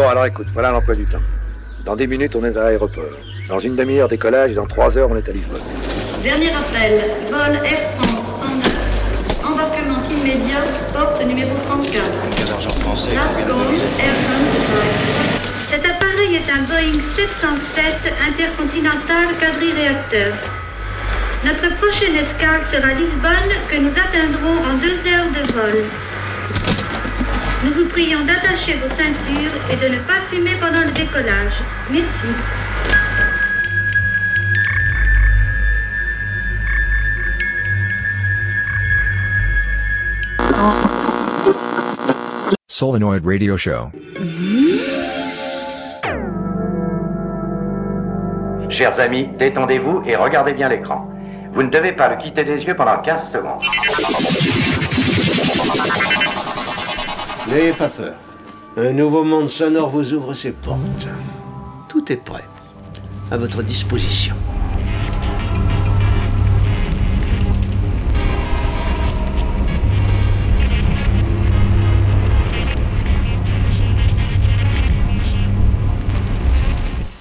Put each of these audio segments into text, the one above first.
Bon, alors écoute, voilà l'emploi du temps. Dans 10 minutes, on est à l'aéroport. Dans une demi-heure, décollage, et dans 3 heures, on est à Lisbonne. Dernier appel, vol Air France 109. Embarquement immédiat, porte numéro 34. 15 heures français. Air Cet appareil est un Boeing 707 intercontinental quadri-réacteur. Notre prochaine escale sera Lisbonne, que nous atteindrons en deux heures de vol. Nous vous prions d'attacher vos ceintures et de ne pas fumer pendant le décollage. Merci. Solenoid Radio Show. Chers amis, détendez-vous et regardez bien l'écran. Vous ne devez pas le quitter des yeux pendant 15 secondes. N'ayez pas peur. Un nouveau monde sonore vous ouvre ses portes. Tout est prêt. À votre disposition.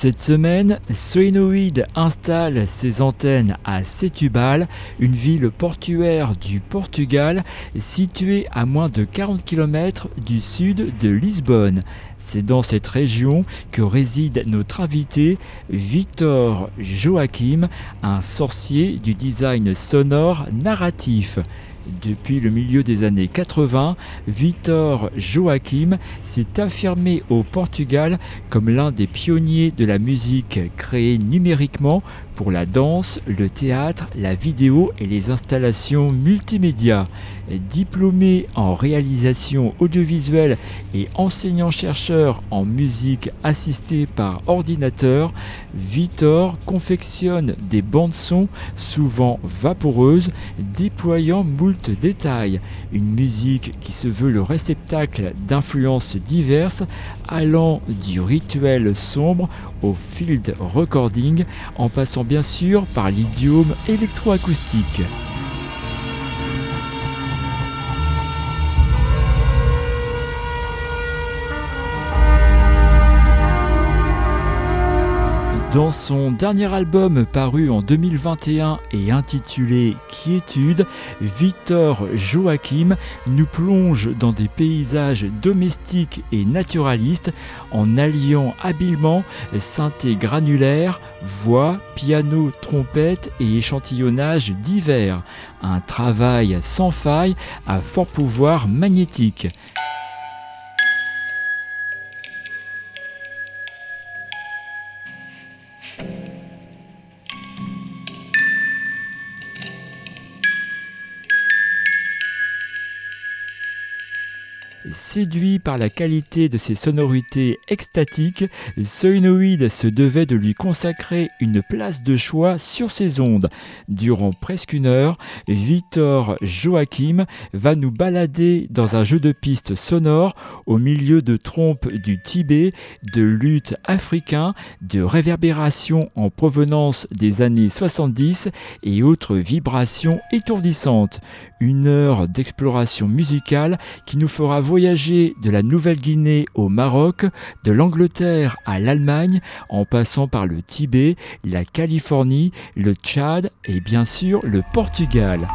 Cette semaine, Solenoid installe ses antennes à Setúbal, une ville portuaire du Portugal située à moins de 40 km du sud de Lisbonne. C'est dans cette région que réside notre invité Victor Joachim, un sorcier du design sonore narratif. Depuis le milieu des années 80, Victor Joachim s'est affirmé au Portugal comme l'un des pionniers de la musique créée numériquement pour la danse, le théâtre, la vidéo et les installations multimédia. Diplômé en réalisation audiovisuelle et enseignant-chercheur en musique assistée par ordinateur, Victor confectionne des bandes son souvent vaporeuses, déployant moult détails. Une musique qui se veut le réceptacle d'influences diverses, allant du rituel sombre au field recording, en passant bien sûr par l'idiome électroacoustique. Dans son dernier album paru en 2021 et intitulé Quiétude, Victor Joachim nous plonge dans des paysages domestiques et naturalistes en alliant habilement synthé granulaire, voix, piano, trompette et échantillonnage divers. Un travail sans faille à fort pouvoir magnétique. Séduit par la qualité de ses sonorités extatiques, Solenoid se devait de lui consacrer une place de choix sur ses ondes. Durant presque une heure, Victor Joachim va nous balader dans un jeu de pistes sonores au milieu de trompes du Tibet, de luttes africains, de réverbérations en provenance des années 70 et autres vibrations étourdissantes. Une heure d'exploration musicale qui nous fera voyager de la Nouvelle-Guinée au Maroc, de l'Angleterre à l'Allemagne, en passant par le Tibet, la Californie, le Tchad et bien sûr le Portugal.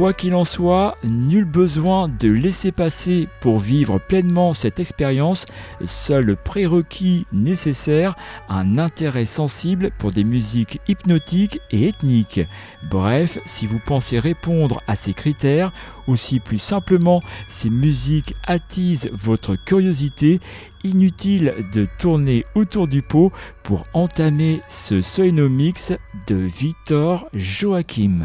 Quoi qu'il en soit, nul besoin de laisser passer pour vivre pleinement cette expérience, seul prérequis nécessaire, un intérêt sensible pour des musiques hypnotiques et ethniques. Bref, si vous pensez répondre à ces critères, ou si plus simplement ces musiques attisent votre curiosité, inutile de tourner autour du pot pour entamer ce Soinomix de Victor Joachim.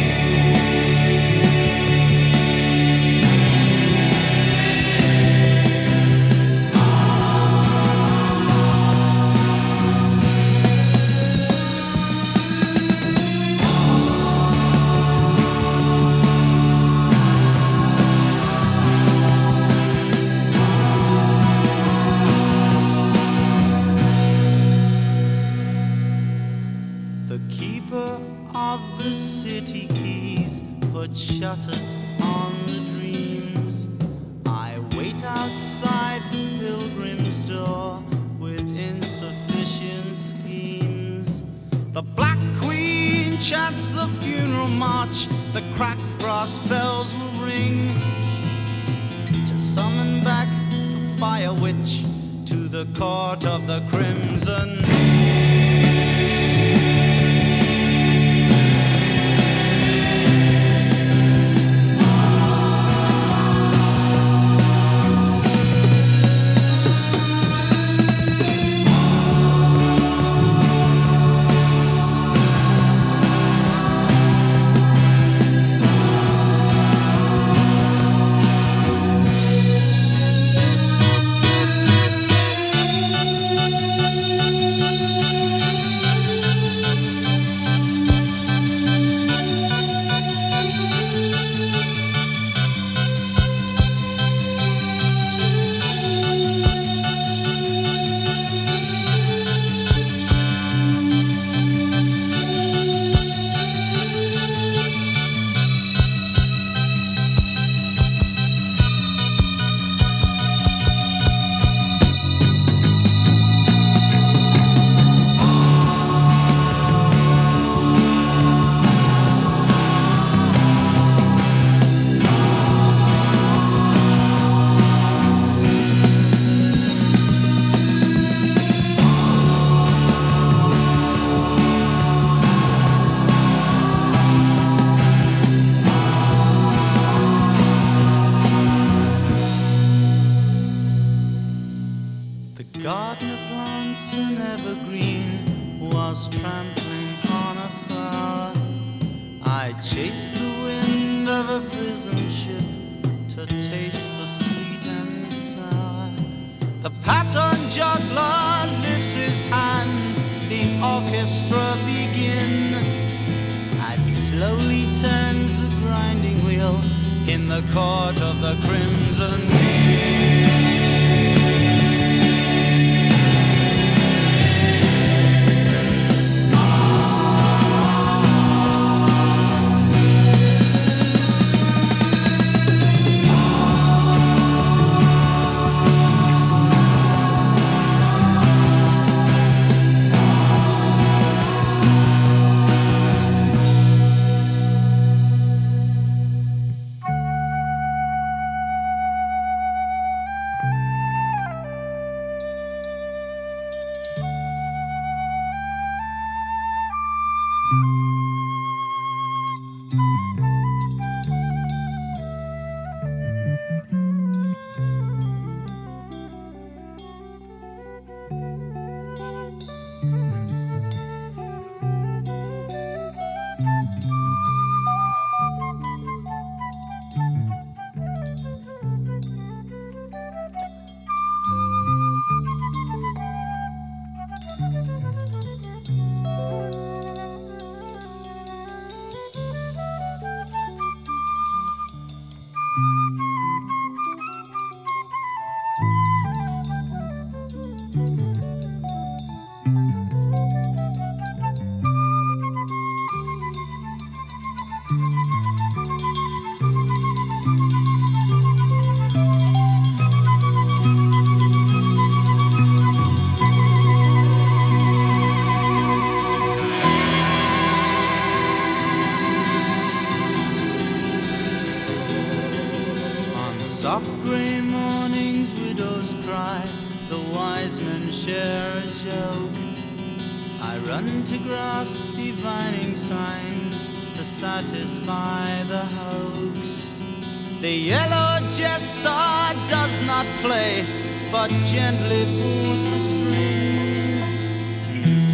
gently pulls the strings.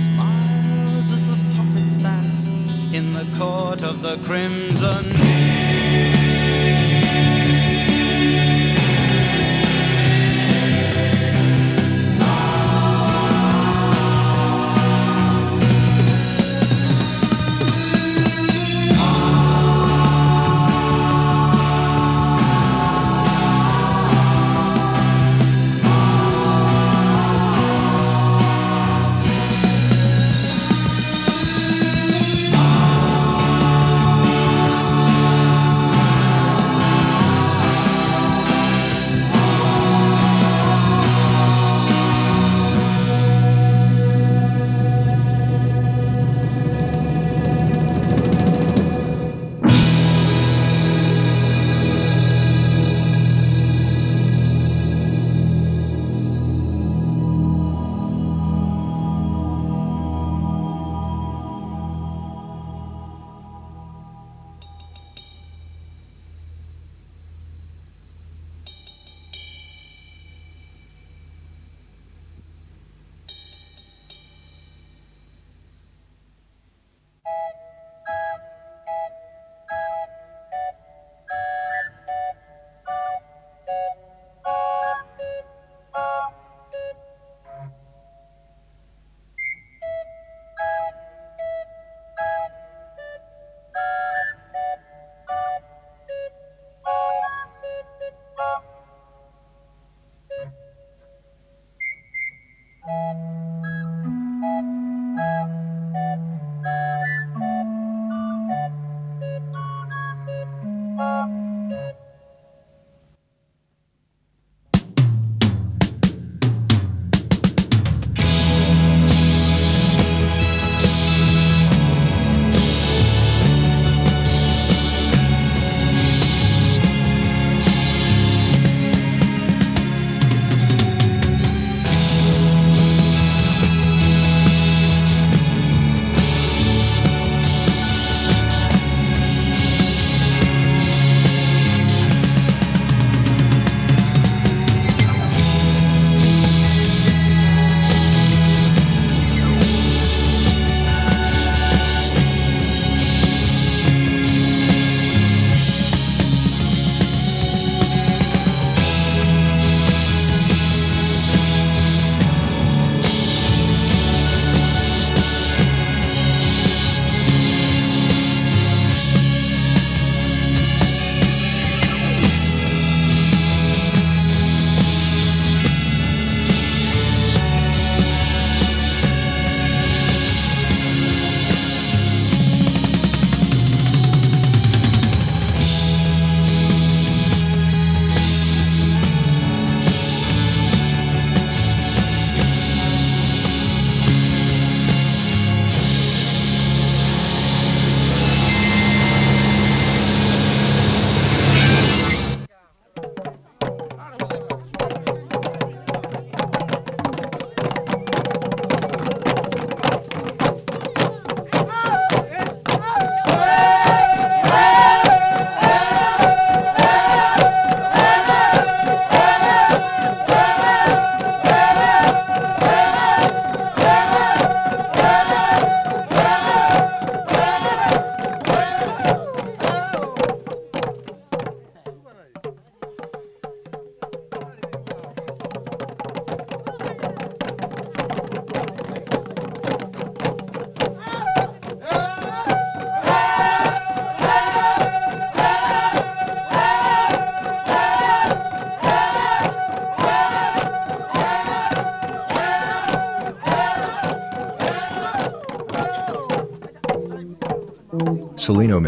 Smiles as the puppets dance in the court of the crimson.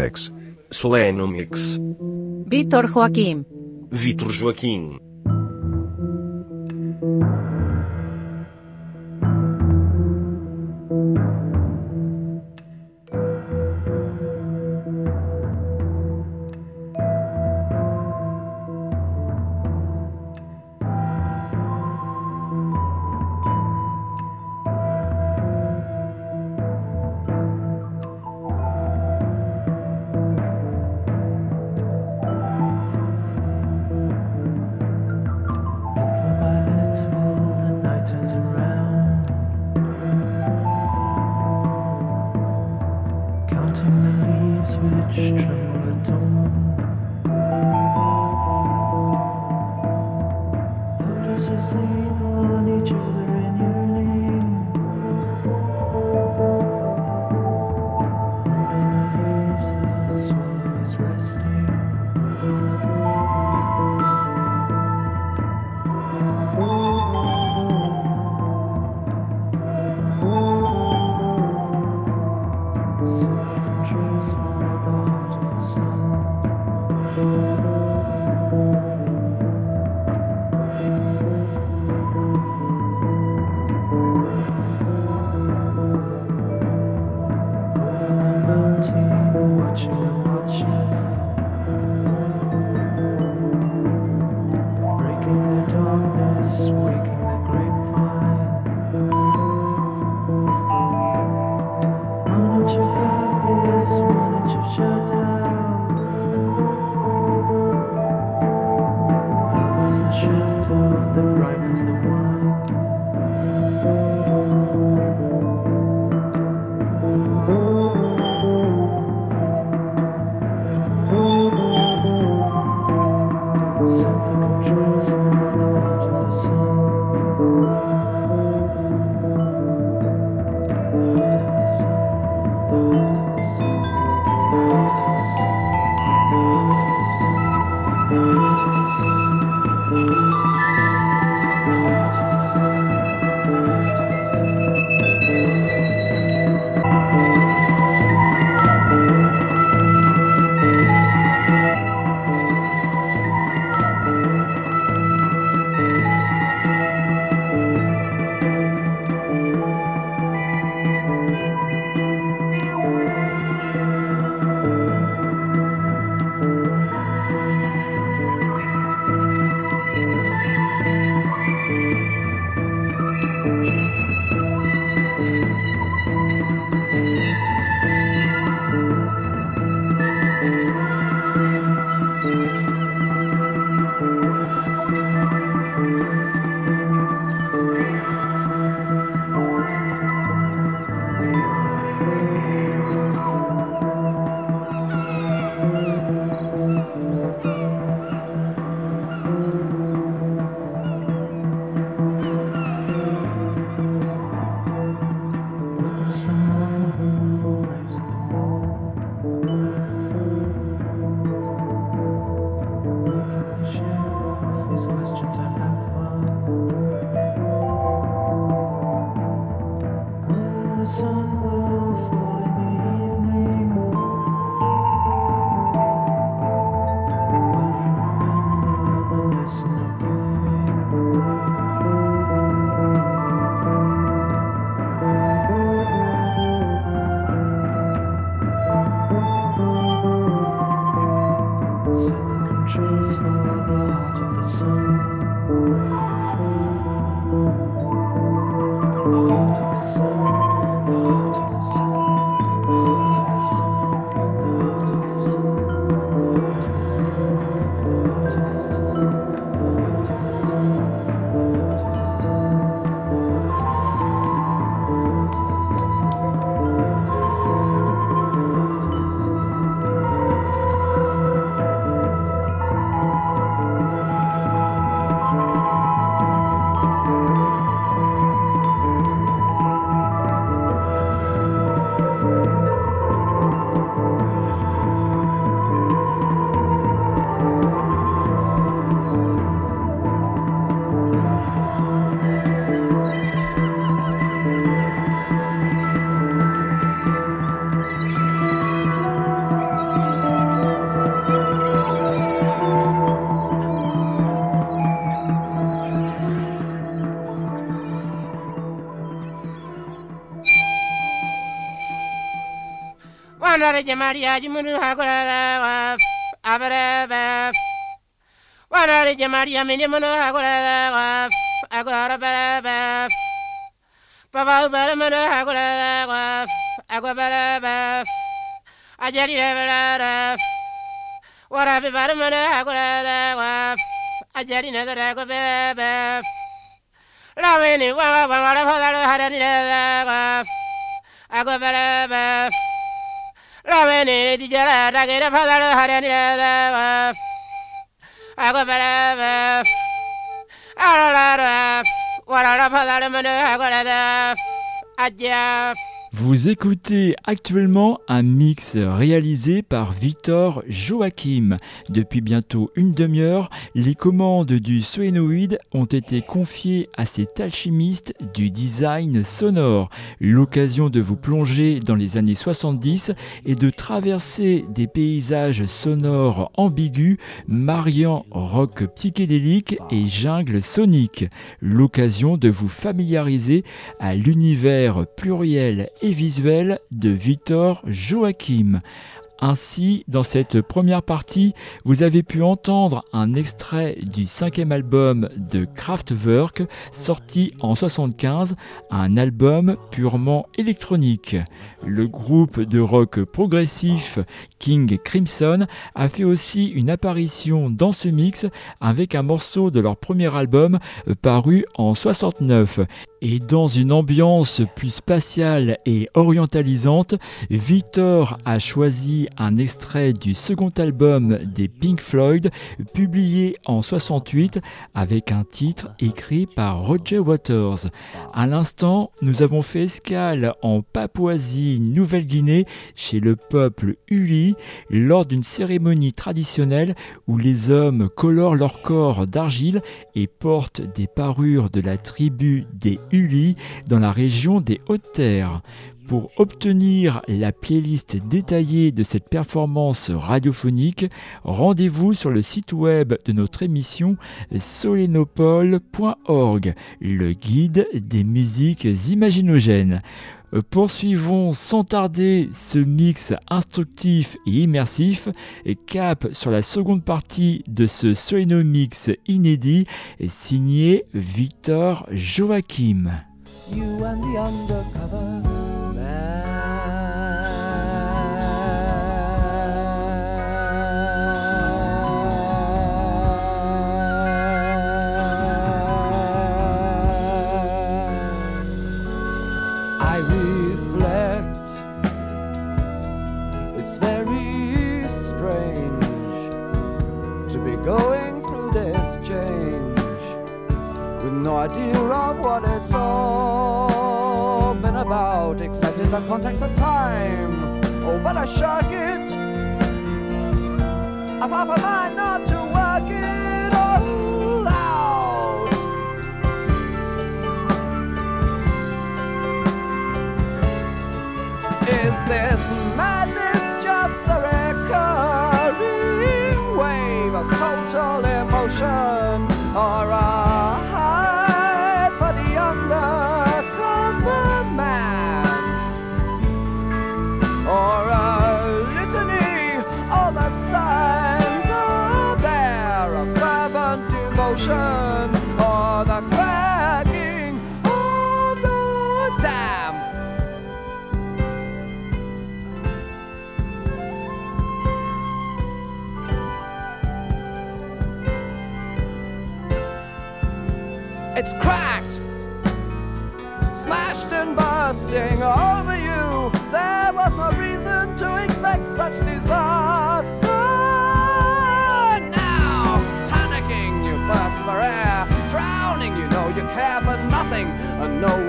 Soleno Mix. Soleno Mix. Víctor Joaquim. Vitor Joaquim. just lean on each other. jamaria jimuru hagora avarava warare jamaria minimunu hagora agora varava pava varamunu hagora agora varava ajari varava waravi varamunu hagora ajari nadara govava Rawini wawa wawa wawa wawa wawa wawa wawa wawa wawa wawa Ramene di jala ragere fadalo harani da agobara aralara warara fadalo mene agolada ajaf Vous écoutez actuellement un mix réalisé par Victor Joachim. Depuis bientôt une demi-heure, les commandes du solénoïde ont été confiées à cet alchimiste du design sonore. L'occasion de vous plonger dans les années 70 et de traverser des paysages sonores ambigus, mariant rock psychédélique et jungle sonique. L'occasion de vous familiariser à l'univers pluriel et visuel de Victor Joachim. Ainsi, dans cette première partie, vous avez pu entendre un extrait du cinquième album de Kraftwerk, sorti en 75, un album purement électronique. Le groupe de rock progressif King Crimson a fait aussi une apparition dans ce mix avec un morceau de leur premier album paru en 69. Et dans une ambiance plus spatiale et orientalisante, Victor a choisi un extrait du second album des Pink Floyd, publié en 68 avec un titre écrit par Roger Waters. À l'instant, nous avons fait escale en Papouasie, Nouvelle-Guinée, chez le peuple Uli, lors d'une cérémonie traditionnelle où les hommes colorent leur corps d'argile et portent des parures de la tribu des Uli dans la région des Hautes-Terres. Pour obtenir la playlist détaillée de cette performance radiophonique, rendez-vous sur le site web de notre émission solenopole.org, le guide des musiques imaginogènes. Poursuivons sans tarder ce mix instructif et immersif et cap sur la seconde partie de ce Solenomix inédit signé Victor Joachim. The context of time. Oh, but I shirk it. I'm half a mind not to work it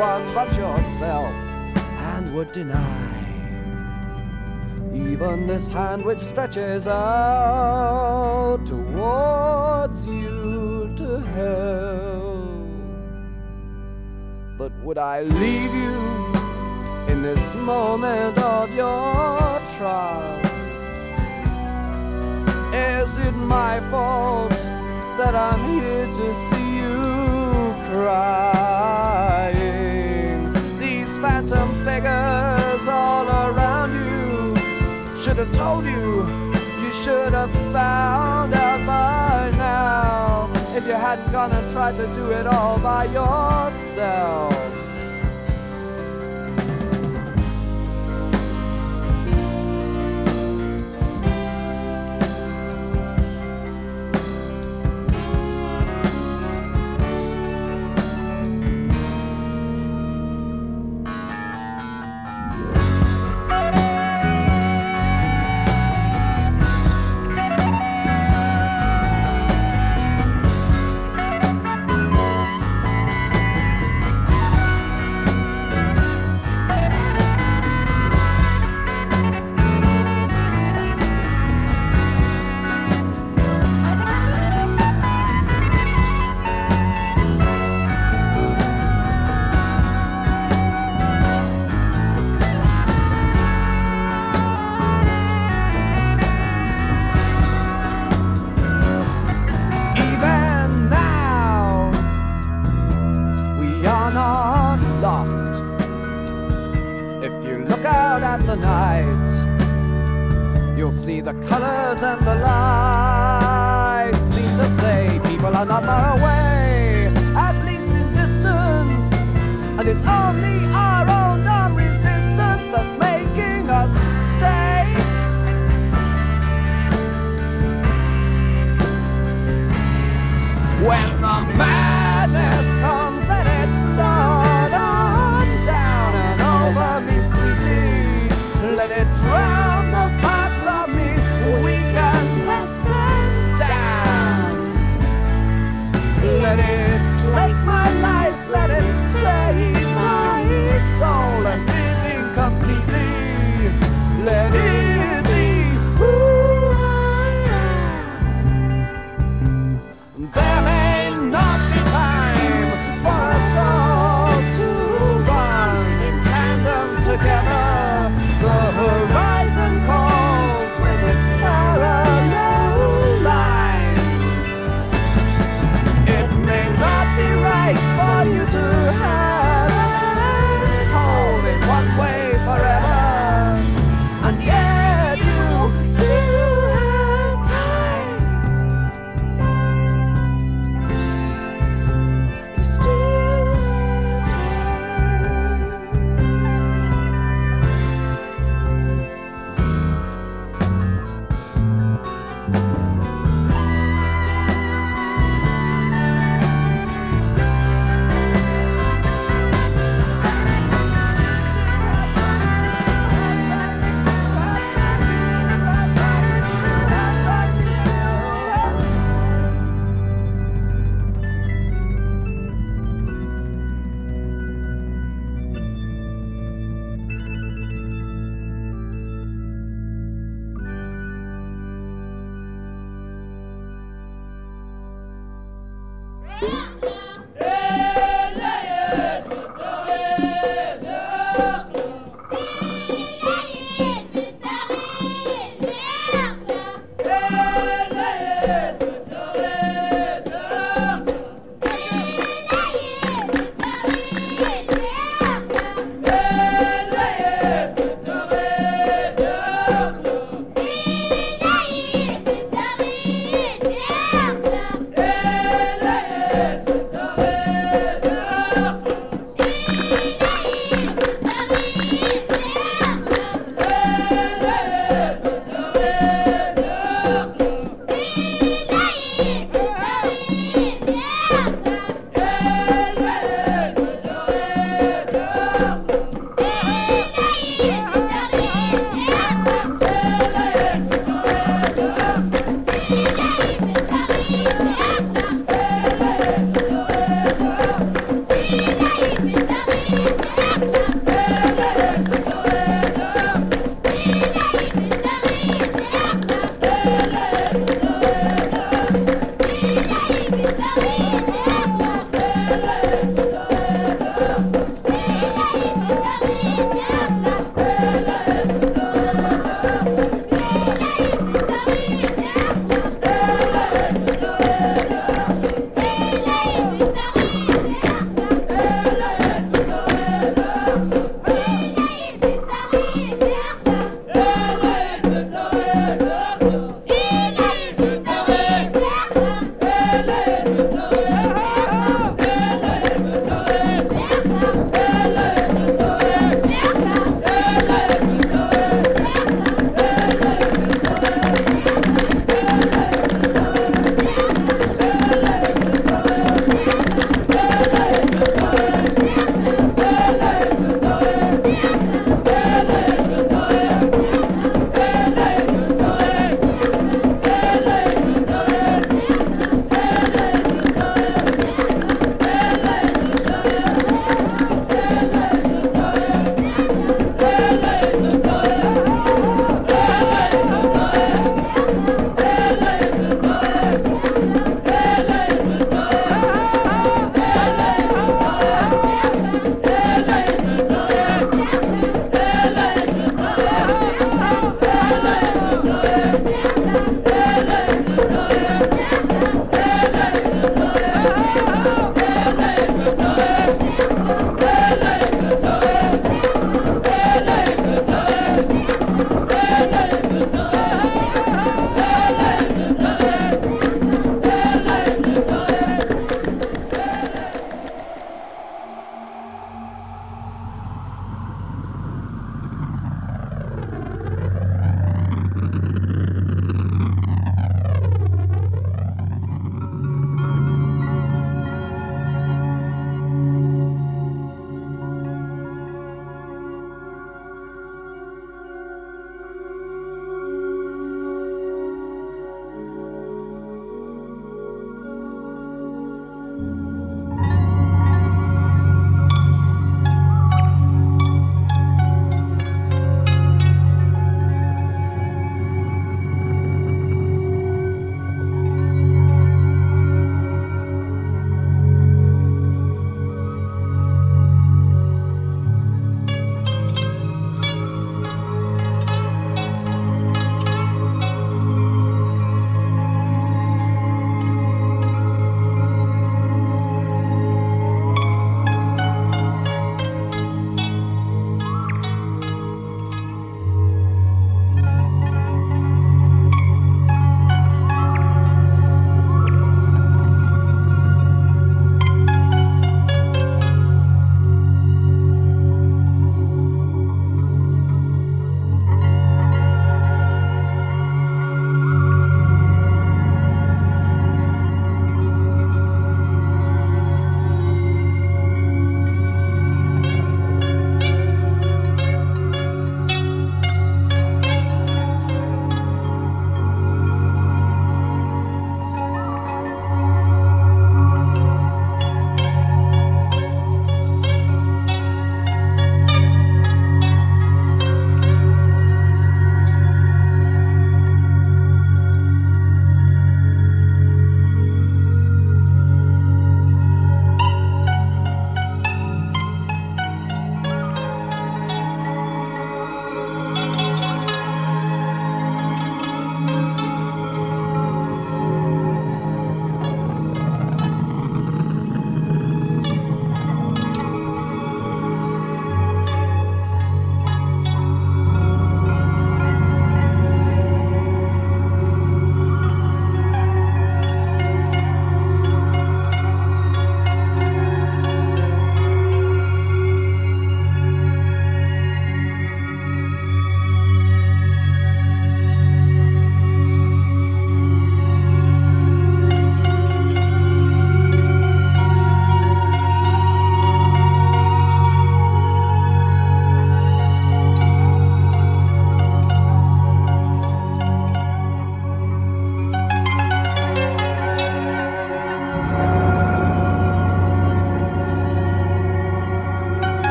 but yourself, and would deny. Even this hand which stretches out towards you to help. But would I leave you in this moment of your trial? Is it my fault that I'm here to see you crying? Have told you. You should have found out by now. If you hadn't gone and tried to do it all by yourself. You'll see the colors and the lights. Seem to say people are not far away, at least in distance. And it's only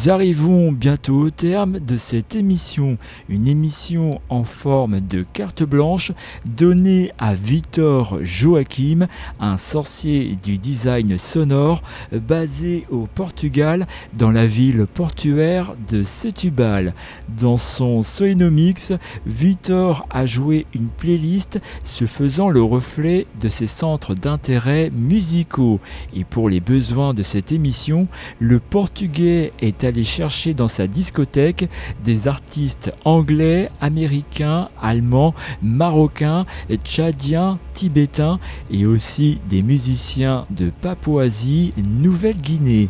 Nous arrivons bientôt au terme de cette émission, une émission en forme de carte blanche donnée à Victor Joachim, un sorcier du design sonore basé au Portugal dans la ville portuaire de Setúbal. Dans son Soinomix, Victor a joué une playlist se faisant le reflet de ses centres d'intérêt musicaux. Et pour les besoins de cette émission, le portugais est allé chercher dans sa discothèque des artistes anglais, américains, allemands, marocains, tchadiens, tibétains et aussi des musiciens de Papouasie, Nouvelle-Guinée.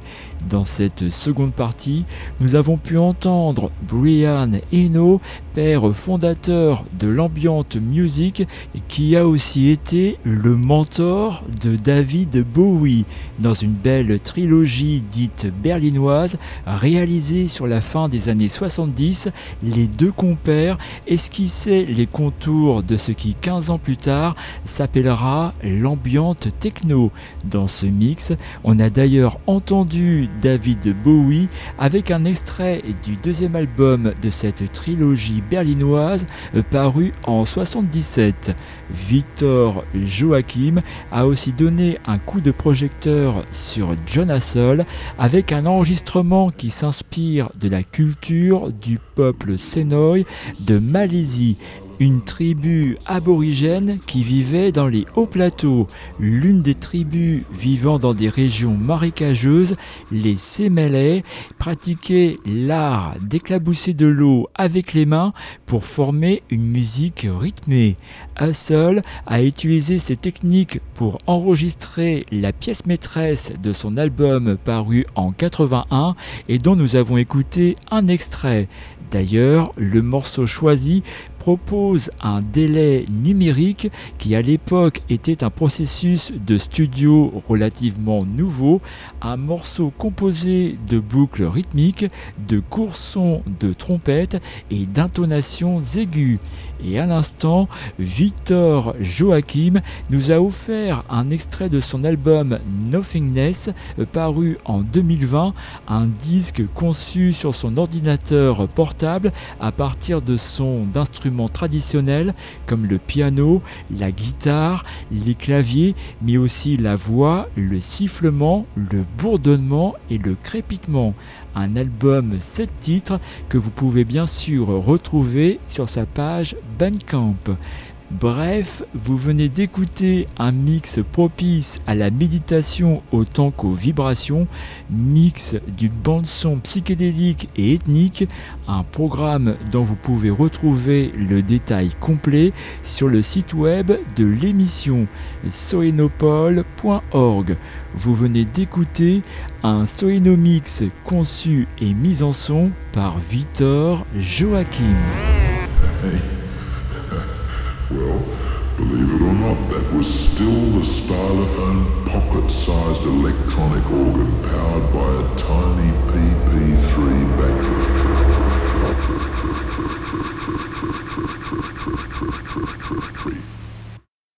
Dans cette seconde partie, nous avons pu entendre Brian Eno, père fondateur de l'ambient music, qui a aussi été le mentor de David Bowie dans une belle trilogie dite berlinoise réalisée sur la fin des années 70. Les deux compères esquissaient les contours de ce qui 15 ans plus tard s'appellera l'ambient techno. Dans ce mix, on a d'ailleurs entendu David Bowie avec un extrait du deuxième album de cette trilogie berlinoise euh, paru en 77. Victor Joachim a aussi donné un coup de projecteur sur John avec un enregistrement qui s'inspire de la culture du peuple Senoï de Malaisie une tribu aborigène qui vivait dans les hauts plateaux. L'une des tribus vivant dans des régions marécageuses, les Sémélais, pratiquaient l'art d'éclabousser de l'eau avec les mains pour former une musique rythmée. Hussle a utilisé ces techniques pour enregistrer la pièce maîtresse de son album paru en 81 et dont nous avons écouté un extrait. D'ailleurs, le morceau choisi propose un délai numérique qui à l'époque était un processus de studio relativement nouveau, un morceau composé de boucles rythmiques, de courts sons de trompette et d'intonations aiguës. Et à l'instant, Victor Joachim nous a offert un extrait de son album Nothingness paru en 2020, un disque conçu sur son ordinateur portable à partir de son traditionnels comme le piano, la guitare, les claviers, mais aussi la voix, le sifflement, le bourdonnement et le crépitement. Un album 7 titres que vous pouvez bien sûr retrouver sur sa page Bandcamp. Bref, vous venez d'écouter un mix propice à la méditation autant qu'aux vibrations, mix du bande-son psychédélique et ethnique, un programme dont vous pouvez retrouver le détail complet sur le site web de l'émission soenopole.org. Vous venez d'écouter un Soenomix conçu et mis en son par Victor Joachim. Well, believe it or not, that was still the stylophone pocket-sized electronic organ powered by a tiny PP3 battery.